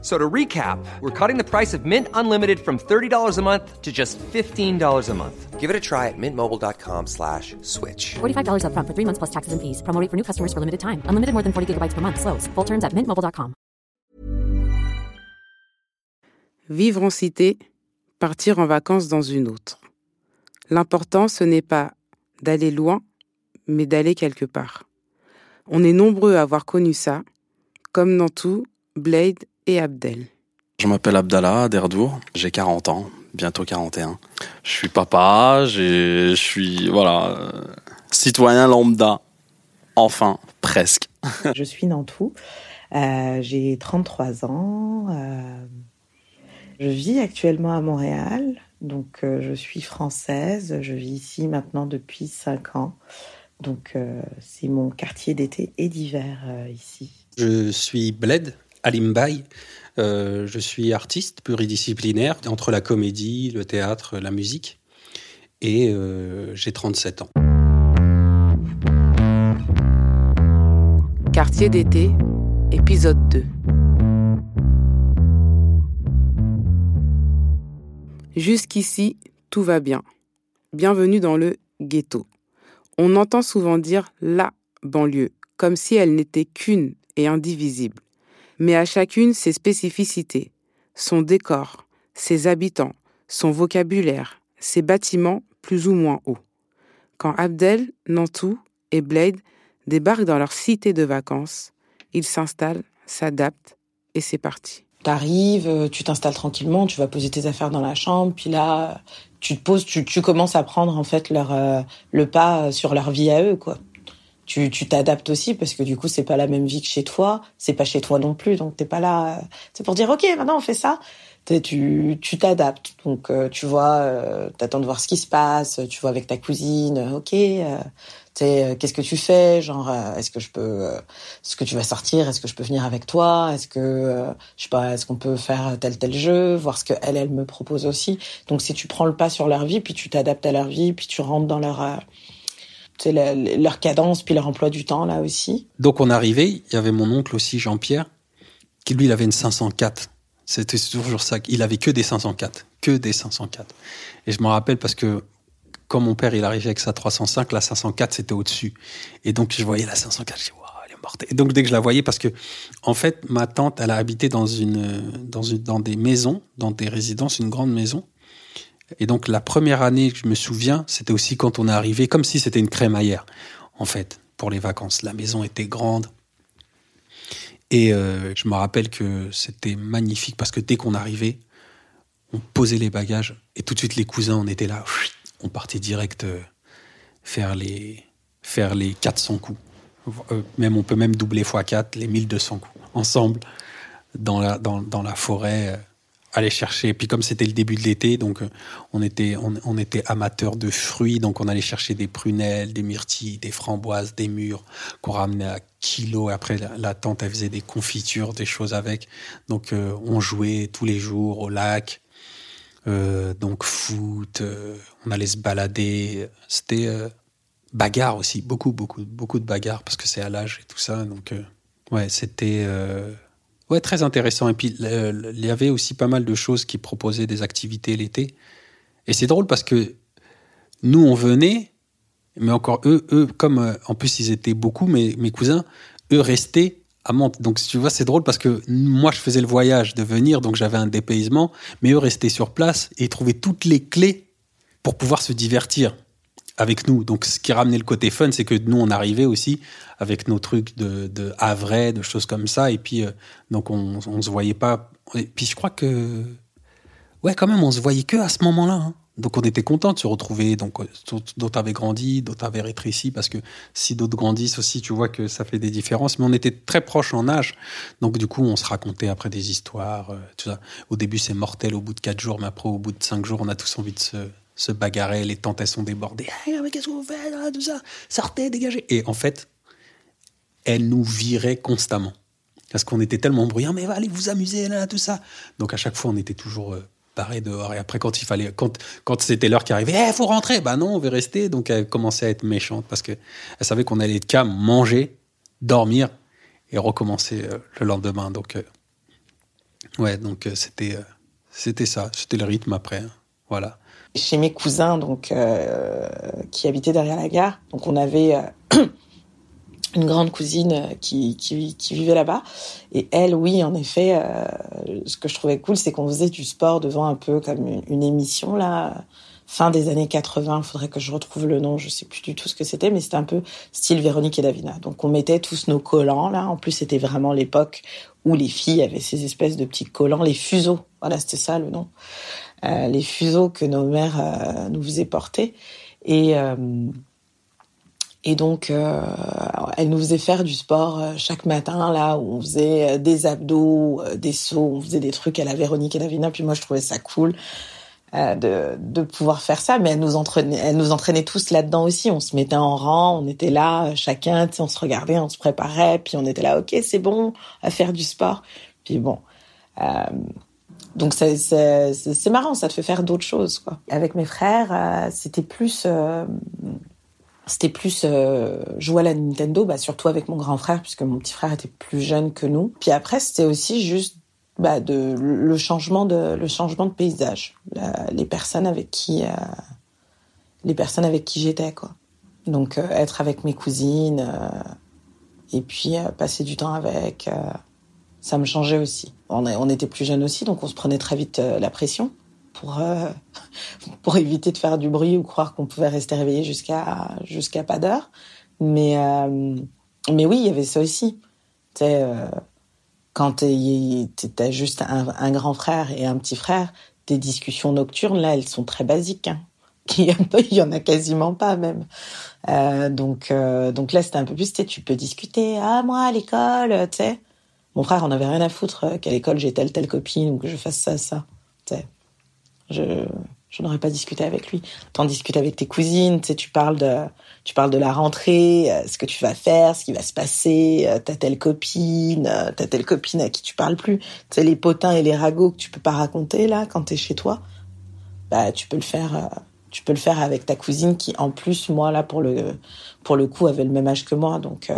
So to recap, we're cutting the price of Mint Unlimited from $30 a month to just $15 a month. Give it a try at mintmobile.com slash switch. $45 upfront for three months plus taxes and fees. Promo rate for new customers for limited time. Unlimited more than 40 gigabytes per month. Slows. Full terms at mintmobile.com. Vivre en cité, partir en vacances dans une autre. L'important, ce n'est pas d'aller loin, mais d'aller quelque part. On est nombreux à avoir connu ça, comme dans tout, Blade et Abdel. Je m'appelle Abdallah Derdour, j'ai 40 ans, bientôt 41. Je suis papa, je suis voilà, euh, citoyen lambda. Enfin, presque. je suis Nantou, euh, j'ai 33 ans. Euh, je vis actuellement à Montréal, donc euh, je suis française, je vis ici maintenant depuis 5 ans. Donc c'est mon quartier d'été et d'hiver ici. Je suis Bled, Alimbaï. Euh, je suis artiste pluridisciplinaire entre la comédie, le théâtre, la musique. Et euh, j'ai 37 ans. Quartier d'été, épisode 2. Jusqu'ici, tout va bien. Bienvenue dans le ghetto. On entend souvent dire la banlieue, comme si elle n'était qu'une et indivisible mais à chacune ses spécificités, son décor, ses habitants, son vocabulaire, ses bâtiments plus ou moins hauts. Quand Abdel, Nantou et Blade débarquent dans leur cité de vacances, ils s'installent, s'adaptent et c'est parti. T'arrives, euh, tu t'installes tranquillement, tu vas poser tes affaires dans la chambre, puis là, tu te poses, tu, commences à prendre en fait leur euh, le pas sur leur vie à eux, quoi tu tu t'adaptes aussi parce que du coup c'est pas la même vie que chez toi, c'est pas chez toi non plus, donc t'es pas là. Euh, c'est pour dire ok maintenant on fait ça. Tu tu t'adaptes, donc euh, tu vois, euh, t'attends de voir ce qui se passe, tu vois avec ta cousine, ok. Euh, qu'est-ce que tu fais, genre est-ce que je peux, est-ce que tu vas sortir, est-ce que je peux venir avec toi, est-ce que je sais pas, est-ce qu'on peut faire tel tel jeu, voir ce que elle elle me propose aussi. Donc si tu prends le pas sur leur vie, puis tu t'adaptes à leur vie, puis tu rentres dans leur c'est leur cadence puis leur emploi du temps là aussi. Donc on arrivait, il y avait mon oncle aussi Jean-Pierre qui lui il avait une 504. C'était toujours ça, il avait que des 504, que des 504. Et je me rappelle parce que quand mon père il arrivait avec sa 305, la 504 c'était au-dessus. Et donc je voyais la 504, je dis waouh, elle est morte. Et donc dès que je la voyais parce que en fait ma tante elle a habité dans une dans des maisons, dans des résidences, une grande maison et donc la première année je me souviens, c'était aussi quand on est arrivé, comme si c'était une crémaillère, en fait, pour les vacances. La maison était grande. Et euh, je me rappelle que c'était magnifique parce que dès qu'on arrivait, on posait les bagages et tout de suite les cousins, on était là, on partait direct euh, faire les faire les 400 coups. Euh, même on peut même doubler x4 les 1200 coups ensemble dans la dans, dans la forêt aller chercher. Et puis comme c'était le début de l'été, donc euh, on était on, était amateurs de fruits, donc on allait chercher des prunelles, des myrtilles, des framboises, des mûres qu'on ramenait à kilos. Après la, tante elle faisait des confitures, des choses avec. Donc euh, on jouait tous les jours au lac. Euh, donc foot, on allait se balader. C'était bagarre aussi, beaucoup beaucoup beaucoup de bagarres parce que c'est à l'âge et tout ça. Donc ouais, c'était Ouais, très intéressant. Et puis, il y avait aussi pas mal de choses qui proposaient des activités l'été. Et c'est drôle parce que nous, on venait, mais encore eux, eux, comme euh, en plus ils étaient beaucoup, mes, mes cousins, eux restaient à Mantes. Donc, tu vois, c'est drôle parce que moi, je faisais le voyage de venir, donc j'avais un dépaysement, mais eux restaient sur place et trouvaient toutes les clés pour pouvoir se divertir avec nous. Donc, ce qui ramenait le côté fun, c'est que nous, on arrivait aussi avec nos trucs de, de de choses comme ça. Et puis, euh, donc, on, on se voyait pas. Et puis, je crois que, ouais, quand même, on se voyait que à ce moment-là. Hein. Donc, on était content de se retrouver. Donc, euh, d'autres avaient grandi, d'autres avaient rétréci, parce que si d'autres grandissent aussi, tu vois que ça fait des différences. Mais on était très proches en âge. Donc, du coup, on se racontait après des histoires. Euh. Au début, c'est mortel au bout de quatre jours, mais après, au bout de cinq jours, on a tous envie de se se bagarrer, les tentes sont débordées. mais qu'est-ce que vous faites Tout ça, sortez, dégagez. Et en fait, elle nous virait constamment. Parce qu'on était tellement bruyants, mais allez vous amuser, là, tout ça. Donc à chaque fois, on était toujours euh, barrés dehors. Et après, quand il fallait, quand, quand c'était l'heure qui arrivait, il faut rentrer. Bah non, on veut rester. Donc elle commençait à être méchante parce que elle savait qu'on allait être calme, manger, dormir et recommencer euh, le lendemain. Donc euh, ouais, donc euh, c'était c'était ça, c'était le rythme après. hein. Voilà. Chez mes cousins donc euh, qui habitaient derrière la gare. Donc on avait euh, une grande cousine euh, qui, vivait là-bas. Et elle, oui, en effet, ce que je trouvais cool, c'est qu'on faisait du sport devant un peu comme une, une émission là. Fin des années 80, il faudrait que je retrouve le nom, je sais plus du tout ce que c'était, mais c'était un peu style Véronique et Davina. Donc on mettait tous nos collants là. En plus, c'était vraiment l'époque où les filles avaient ces espèces de petits collants, les fuseaux. Voilà, c'était ça le nom. Euh, les fuseaux que nos mères euh, nous faisaient porter. Et, euh, et donc, elle nous faisait faire du sport chaque matin, là, où on faisait des abdos, des sauts, on faisait des trucs à la Véronique et Davina. Puis moi, je trouvais ça cool de, de pouvoir faire ça. Mais elle nous entraînait, elle nous entraînait tous là-dedans aussi. On se mettait en rang, on était là, chacun, on se regardait, on se préparait, puis on était là, ok, c'est bon, à faire du sport. Puis bon. Euh, donc c'est marrant, ça te fait faire d'autres choses. Avec mes frères, euh, c'était plus euh, c'était plus euh, jouer à la Nintendo, bah surtout avec mon grand frère puisque mon petit frère était plus jeune que nous. Puis après c'était aussi juste bah, le changement de le changement de paysage, les personnes avec qui les personnes avec qui j'étais. Donc être avec mes cousines et puis passer du temps avec. Ça me changeait aussi. On, était plus jeunes aussi, donc on se prenait très vite euh, la pression pour euh, pour éviter de faire du bruit ou croire qu'on pouvait rester réveillé jusqu'à jusqu'à pas d'heure. Mais euh, mais oui, il y avait ça aussi. Tu sais, quand t'as juste un, grand frère et un petit frère, tes discussions nocturnes là, elles sont très basiques. Hein. Il y en a- quasiment pas même. Donc donc là c'était un peu plus. Tu peux discuter. Ah moi à l'école, tu sais. Mon frère en avait rien à foutre euh, qu'à l'école j'ai telle telle copine ou que je fasse ça ça. Je n'aurais pas discuté avec lui. T'en discutes avec tes cousines, tu parles de tu parles de la rentrée, euh, ce que tu vas faire, ce qui va se passer, euh, t'as telle copine, t'as telle copine à qui tu parles plus. Les potins et les ragots que tu peux pas raconter là quand t'es chez toi. Bah tu peux le faire tu peux le faire avec ta cousine qui en plus moi là pour le pour le coup avait le même âge que moi donc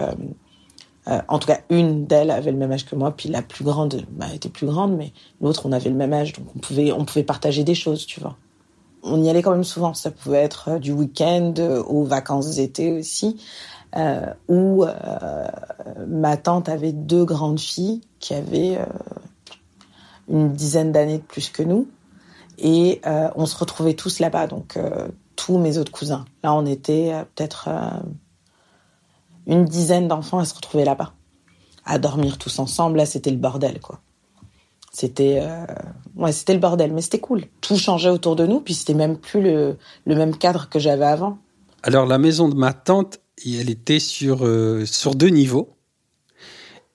euh, en tout cas, une d'elles avait le même âge que moi, puis la plus grande bah, était plus grande, mais l'autre, on avait le même âge, donc on pouvait, on pouvait partager des choses, tu vois. On y allait quand même souvent. Ça pouvait être euh, du week-end euh, aux vacances d'été aussi, où ma tante avait deux grandes filles qui avaient une dizaine d'années de plus que nous, et on se retrouvait tous là-bas, donc tous mes autres cousins. Là, on était peut-être une dizaine d'enfants à se retrouver là-bas, à dormir tous ensemble. Là, c'était le bordel, quoi. C'était, euh, ouais, c'était le bordel, mais c'était cool. Tout changeait autour de nous, puis c'était même plus le, même cadre que j'avais avant. Alors la maison de ma tante, elle était sur euh, sur deux niveaux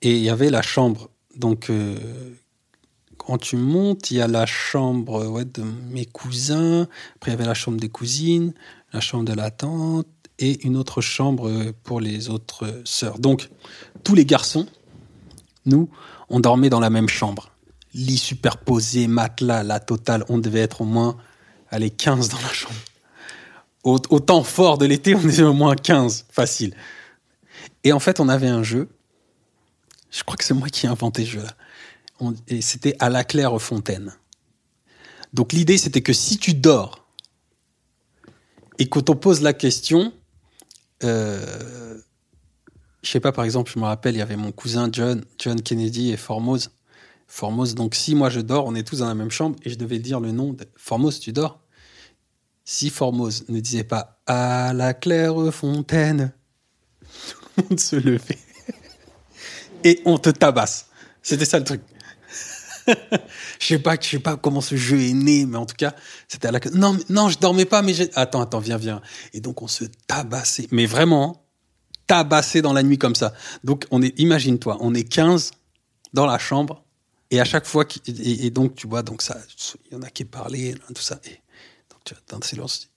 et il y avait la chambre. Donc euh, quand tu montes, il y a la chambre ouais, de mes cousins. Après il y avait la chambre des cousines, la chambre de la tante et une autre chambre pour les autres sœurs. Donc tous les garçons, nous, on dormait dans la même chambre. Lit superposé, matelas, la totale. On devait être au moins, allez, 15 dans la chambre. Au, temps fort de l'été, on était au moins 15, facile. Et en fait, on avait un jeu. Je crois que c'est moi qui ai inventé ce Et c'était à la claire fontaine. Donc l'idée, c'était que si tu dors et qu'on te pose la question, euh, je sais pas, par exemple, je me rappelle, il y avait mon cousin John, John Kennedy et Formose. Formose, donc si moi je dors, on est tous dans la même chambre et je devais dire le nom de Formose, tu dors? Si Formose ne disait pas à la claire fontaine, tout le monde se levait et on te tabasse. C'était ça le truc. je sais pas, je sais pas comment ce jeu est né, mais en tout cas, c'était à la non, non, je dormais pas, mais j'ai attends, attends, viens, viens. Et donc on se tabassait, mais vraiment tabassé dans la nuit comme ça. Donc on est, imagine-toi, on est 15 dans la chambre et à chaque fois, et, donc tu vois, donc ça, il y en a qui parlaient, tout ça. Et donc tu attends, le silence.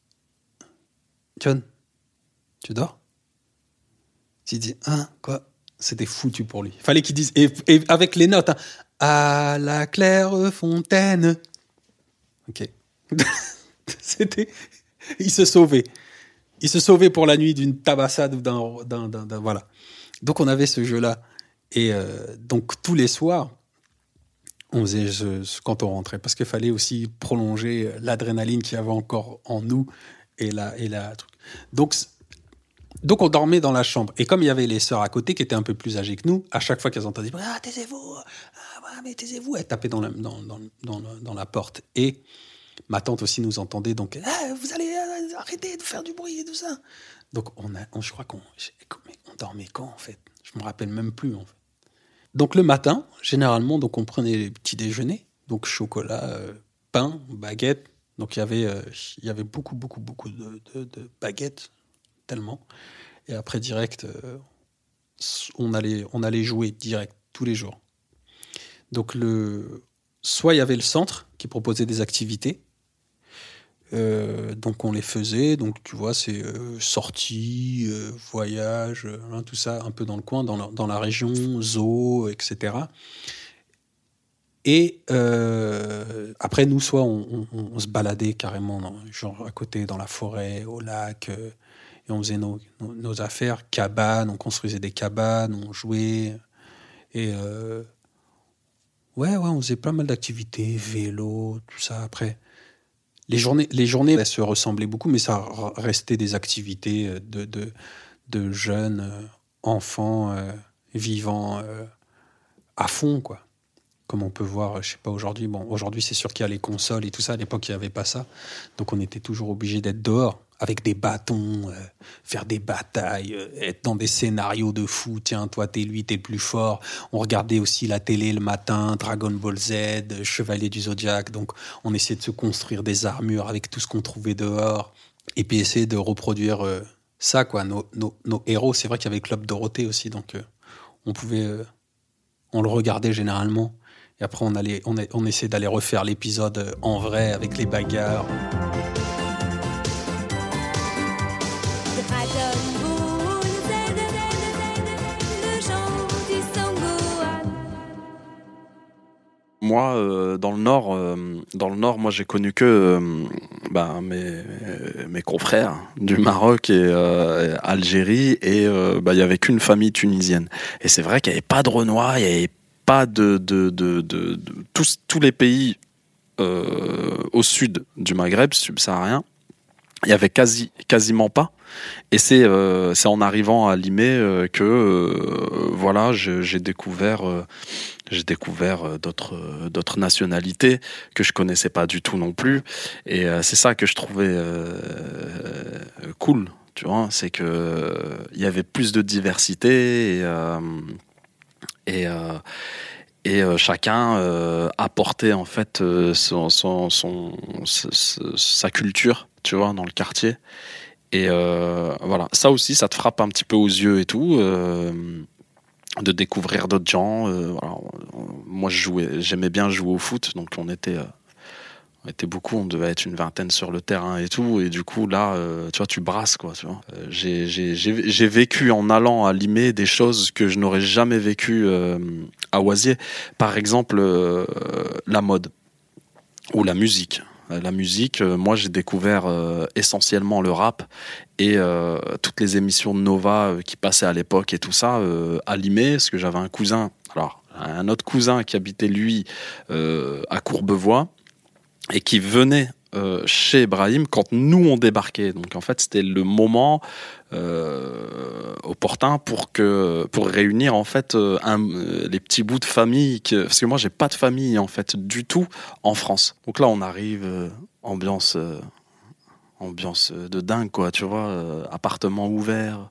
John, tu dors? Tu dis, hein, quoi? C'était foutu pour lui. Fallait qu'il dise, et, et avec les notes, hein, à la claire fontaine. Ok. C'était, il se sauvait. Il se sauvait pour la nuit d'une tabassade ou d'un, voilà. Donc on avait ce jeu-là. Et euh, donc tous les soirs, on faisait ce, ce- quand on rentrait parce qu'il fallait aussi prolonger l'adrénaline qu'il y avait encore en nous et la et la truc. Donc donc on dormait dans la chambre et comme il y avait les sœurs à côté qui étaient un peu plus âgées que nous, à chaque fois qu'elles entendaient ah taisez-vous ah mais taisez-vous elles tapaient dans la porte et ma tante aussi nous entendait donc Ah, vous allez euh, arrêter de faire du bruit et tout ça. Donc on je crois qu'on on dormait quand en fait? Je me rappelle même plus en fait. Donc le matin, généralement, donc on prenait les petits déjeuners, donc chocolat, euh, pain, baguette. Donc il y avait, euh, y avait beaucoup, beaucoup, beaucoup de- de baguettes, tellement. Et après direct, euh, on allait, on allait jouer direct tous les jours. Donc le, soit il y avait le centre qui proposait des activités. Euh, donc on les faisait, donc tu vois, c'est euh, sorties, euh, voyages, hein, tout ça un peu dans le coin, dans la, dans la région, zoo, etc. Et après, nous, soit on, se baladait carrément, genre à côté, dans la forêt, au lac, on faisait nos, affaires, cabanes, on construisait des cabanes, on jouait. Et euh, ouais, ouais, on faisait pas mal d'activités, vélo, tout ça. Après, les journées, les journées elles se ressemblaient beaucoup, mais ça restait des activités euh, de, de, jeunes euh, enfants vivant à fond, quoi. Comme on peut voir, je sais pas aujourd'hui. Bon, aujourd'hui c'est sûr qu'il y a les consoles et tout ça. À l'époque, il n'y avait pas ça, donc on était toujours obligé d'être dehors avec des bâtons, euh, faire des batailles, euh, être dans des scénarios de fou. Tiens, toi, t'es lui, t'es le plus fort. On regardait aussi la télé le matin, Dragon Ball Z, euh, Chevalier du Zodiaque. Donc, on essayait de se construire des armures avec tout ce qu'on trouvait dehors. Et puis essayer de reproduire ça, quoi. Nos, héros, c'est vrai qu'il y avait Club Dorothée aussi. Donc, on pouvait. on le regardait généralement. Et après, on, allait, on, essayait d'aller refaire l'épisode en vrai avec les bagarres. Moi, euh, dans le Nord, euh, dans le Nord, moi j'ai connu que euh, bah, mes, mes confrères du Maroc et Algérie, et bah, il y avait qu'une famille tunisienne. Et c'est vrai qu'il n'y avait pas de Renoir, il n'y avait pas de, de, de, de- tous, tous les pays au sud du Maghreb subsaharien. Il y avait quasi, quasiment pas. Et c'est euh, en arrivant à Limay euh, que euh, voilà, j'ai découvert euh, j'ai découvert euh, d'autres d'autres nationalités que je connaissais pas du tout non plus. Et c'est ça que je trouvais cool, tu vois, c'est que il y avait plus de diversité et et et euh, chacun euh, apportait en fait son, son, son- sa culture, tu vois, dans le quartier. Et euh, voilà, ça aussi, ça te frappe un petit peu aux yeux et tout, euh, de découvrir d'autres gens. euh. Moi, je jouais, j'aimais bien jouer au foot, donc on était, était beaucoup, on devait être une vingtaine sur le terrain et tout. Et du coup, là, tu vois, tu brasses quoi. J'ai, j'ai, vécu en allant à Limay des choses que je n'aurais jamais euh, à Oisier. Par exemple, la mode ou la musique. Euh, La musique, euh, moi j'ai découvert euh, essentiellement le rap et toutes les émissions de Nova qui passaient à l'époque et tout ça à parce que j'avais un cousin, alors un autre cousin qui habitait lui à Courbevoie et qui venait euh, chez Ibrahim quand nous on débarquait. Donc en fait c'était le moment euh, opportun pour que pour réunir en fait euh, les petits bouts de famille parce que moi j'ai pas de famille en fait du tout en France. Donc là on arrive ambiance ambiance de dingue quoi, tu vois, appartement ouvert.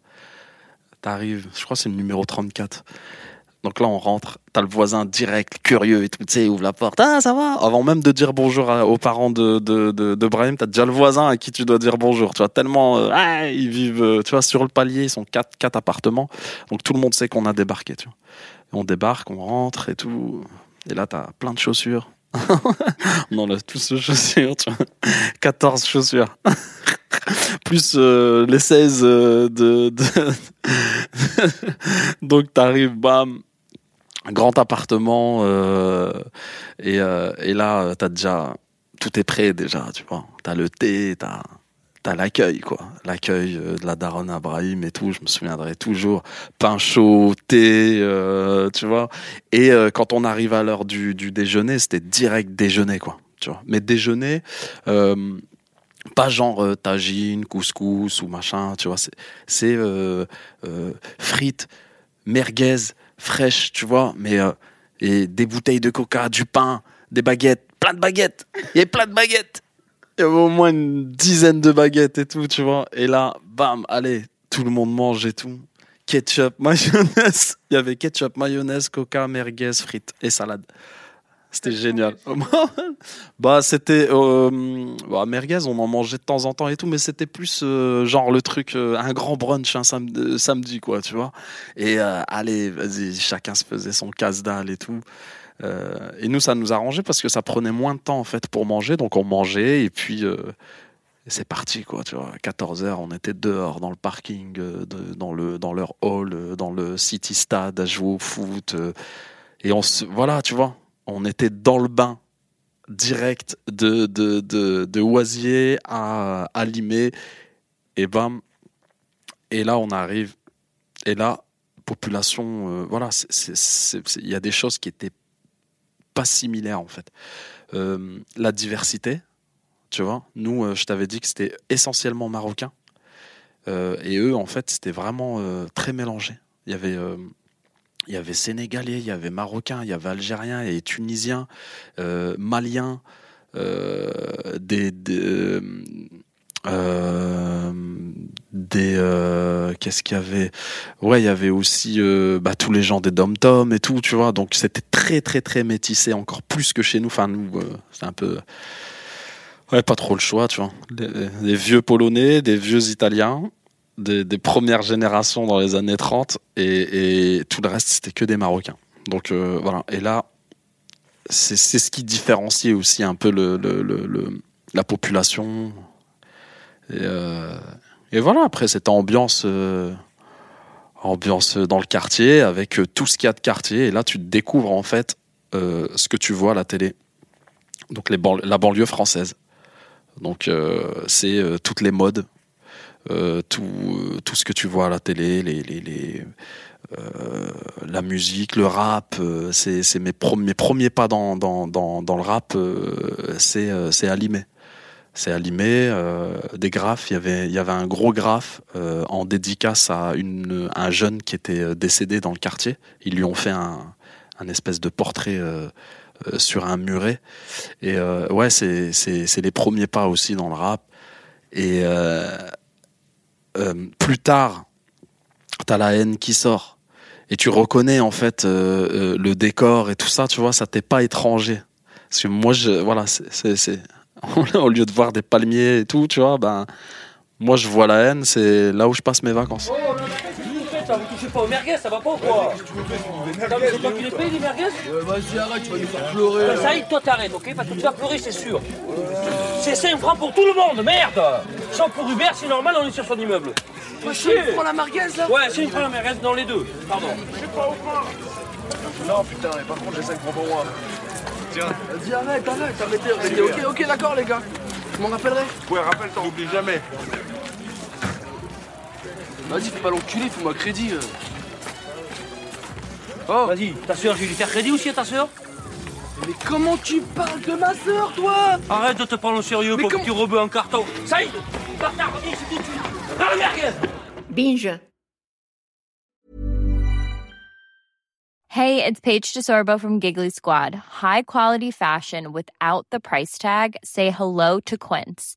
T'arrives, je crois que c'est le numéro 34. Donc là, on rentre, t'as le voisin direct, curieux et tout, tu sais, ouvre la porte. Ah, ça va? Avant même de dire bonjour aux parents de, de, de, de t'as déjà le voisin à qui tu dois dire bonjour. Tu vois, tellement, euh, ah, ils vivent, euh, tu vois, sur le palier, ils sont quatre, quatre appartements. Donc tout le monde sait qu'on a débarqué, tu vois. On débarque, on rentre et tout. Et là, t'as plein de chaussures. on enlève tous ces chaussures, tu vois. 14 chaussures. plus euh, les 16 euh, de, de... donc t'arrives bam grand appartement euh, et, euh, et là t'as déjà tout est prêt déjà tu vois. T'as le thé t'as t'as l'accueil quoi. L'accueil euh, de la daronne Abrahim et tout je me souviendrai toujours. Pain chaud thé tu vois. Et quand on arrive à l'heure du, du déjeuner c'était direct déjeuner quoi tu vois. Mais déjeuner pas genre tagine, couscous ou machin, tu vois. C'est, frites, merguez, fraîches, tu vois. Mais euh, et des bouteilles de coca, du pain, des baguettes, plein de baguettes. Il y avait plein de baguettes. Il y avait au moins une dizaine de baguettes et tout, tu vois. Et là, bam, allez, tout le monde mange et tout. Ketchup, mayonnaise. Il y avait ketchup, mayonnaise, coca, merguez, frites et salade. C'était génial. bah, c'était. Euh, bah, merguez, on en mangeait de temps en temps et tout, mais c'était plus euh, genre le truc, euh, un grand brunch un samedi, quoi, tu vois. Et euh, allez, vas-y, chacun se faisait son casse-dalle et tout. Euh, et nous, ça nous arrangeait parce que ça prenait moins de temps, en fait, pour manger. Donc, on mangeait et puis. euh, c'est parti, quoi, tu vois. À 14h, on était dehors, dans le parking, euh, dans, le, dans leur hall, euh, dans le City Stade, à jouer au foot. euh, et on se. Voilà, tu vois. On était dans le bain direct de, de, de, de Oisier à, à Limay. Et bam. Et là, on arrive. Et là, population. euh, voilà, il y a des choses qui étaient pas similaires, en fait. Euh, la diversité, tu vois. Nous, euh, je t'avais dit que c'était essentiellement marocain. Et eux, en fait, c'était vraiment très mélangé. Il y avait. Il y avait Sénégalais, il y avait Marocains, il y avait Algériens et Tunisiens, euh, Maliens, euh, des, des, euh, qu'est-ce qu'il y avait? Ouais, il y avait aussi bah, tous les gens des dom tom et tout, tu vois. Donc c'était très très très métissé, encore plus que chez nous. Enfin nous, c'est un peu ouais, pas trop le choix, tu vois. Des vieux Polonais, des vieux Italiens des, premières générations dans les années 30 et, tout le reste c'était que des Marocains. Donc euh, voilà. Et là, c'est ce qui différenciait aussi un peu le, la population. Et, euh, et voilà, après cette ambiance, euh, ambiance dans le quartier avec tout ce qu'il y a de quartier. Et là, tu découvres en fait ce que tu vois à la télé. Donc la banlieue française. Donc c'est toutes les modes, euh, tout, euh, tout ce que tu vois à la télé, les, les, les, euh, la musique, le rap, euh, c'est mes, mes premiers pas dans, dans, dans, dans le rap, c'est c'est Alimé. C'est Alimé, des graphes, il y avait, il y avait un gros graphe en dédicace à une, un jeune qui était décédé dans le quartier. Ils lui ont fait un, un espèce de portrait sur un muret. Et ouais, c'est les premiers pas aussi dans le rap. Et euh, plus tard, t'as la haine qui sort. Et tu reconnais en fait euh, euh, le décor et tout ça, tu vois, ça t'est pas étranger. Parce que moi, je, voilà, c'est- au lieu de voir des palmiers et tout, tu vois, ben, moi je vois la haine, c'est là où je passe mes vacances. Ça, vous touchez pas aux merguez, ça va pas ou quoi mais C'est toi qui les payes, les merguez Vas-y, arrête, tu vas nous faire pleurer. Ben, Ça y est, toi t'arrêtes, ok Parce que tu vas pleurer, c'est sûr. C'est 5 francs pour tout le monde, merde 100 pour Uber, c'est normal, on est sur son immeuble. Faut chier Prends la merguez là Ouais, c'est une fois la merguez dans les deux, pardon. Non, putain, et par contre, j'ai 5 francs pour moi. Tiens. Vas-y, arrête, arrête, arrêtez, arrêtez. Ok, ok, d'accord, les gars. Je m'en rappellerai. Ouais, rappelle, t'en oublies jamais. Vas-y, fais pas l'enculé, fais-moi crédit. euh. Oh, Vas-y, ta soeur, je vais lui faire crédit aussi à ta soeur mais comment tu parles de ma sœur, toi? Arrête de te prendre au sérieux, Mais pauvre comment- petit rebeu en carton. Ça y est Bâtard, reviens ici tout de suite la merguez Binge. Hey, it's Paige DeSorbo from Giggly Squad. High quality fashion without the price tag. Say hello to Quince.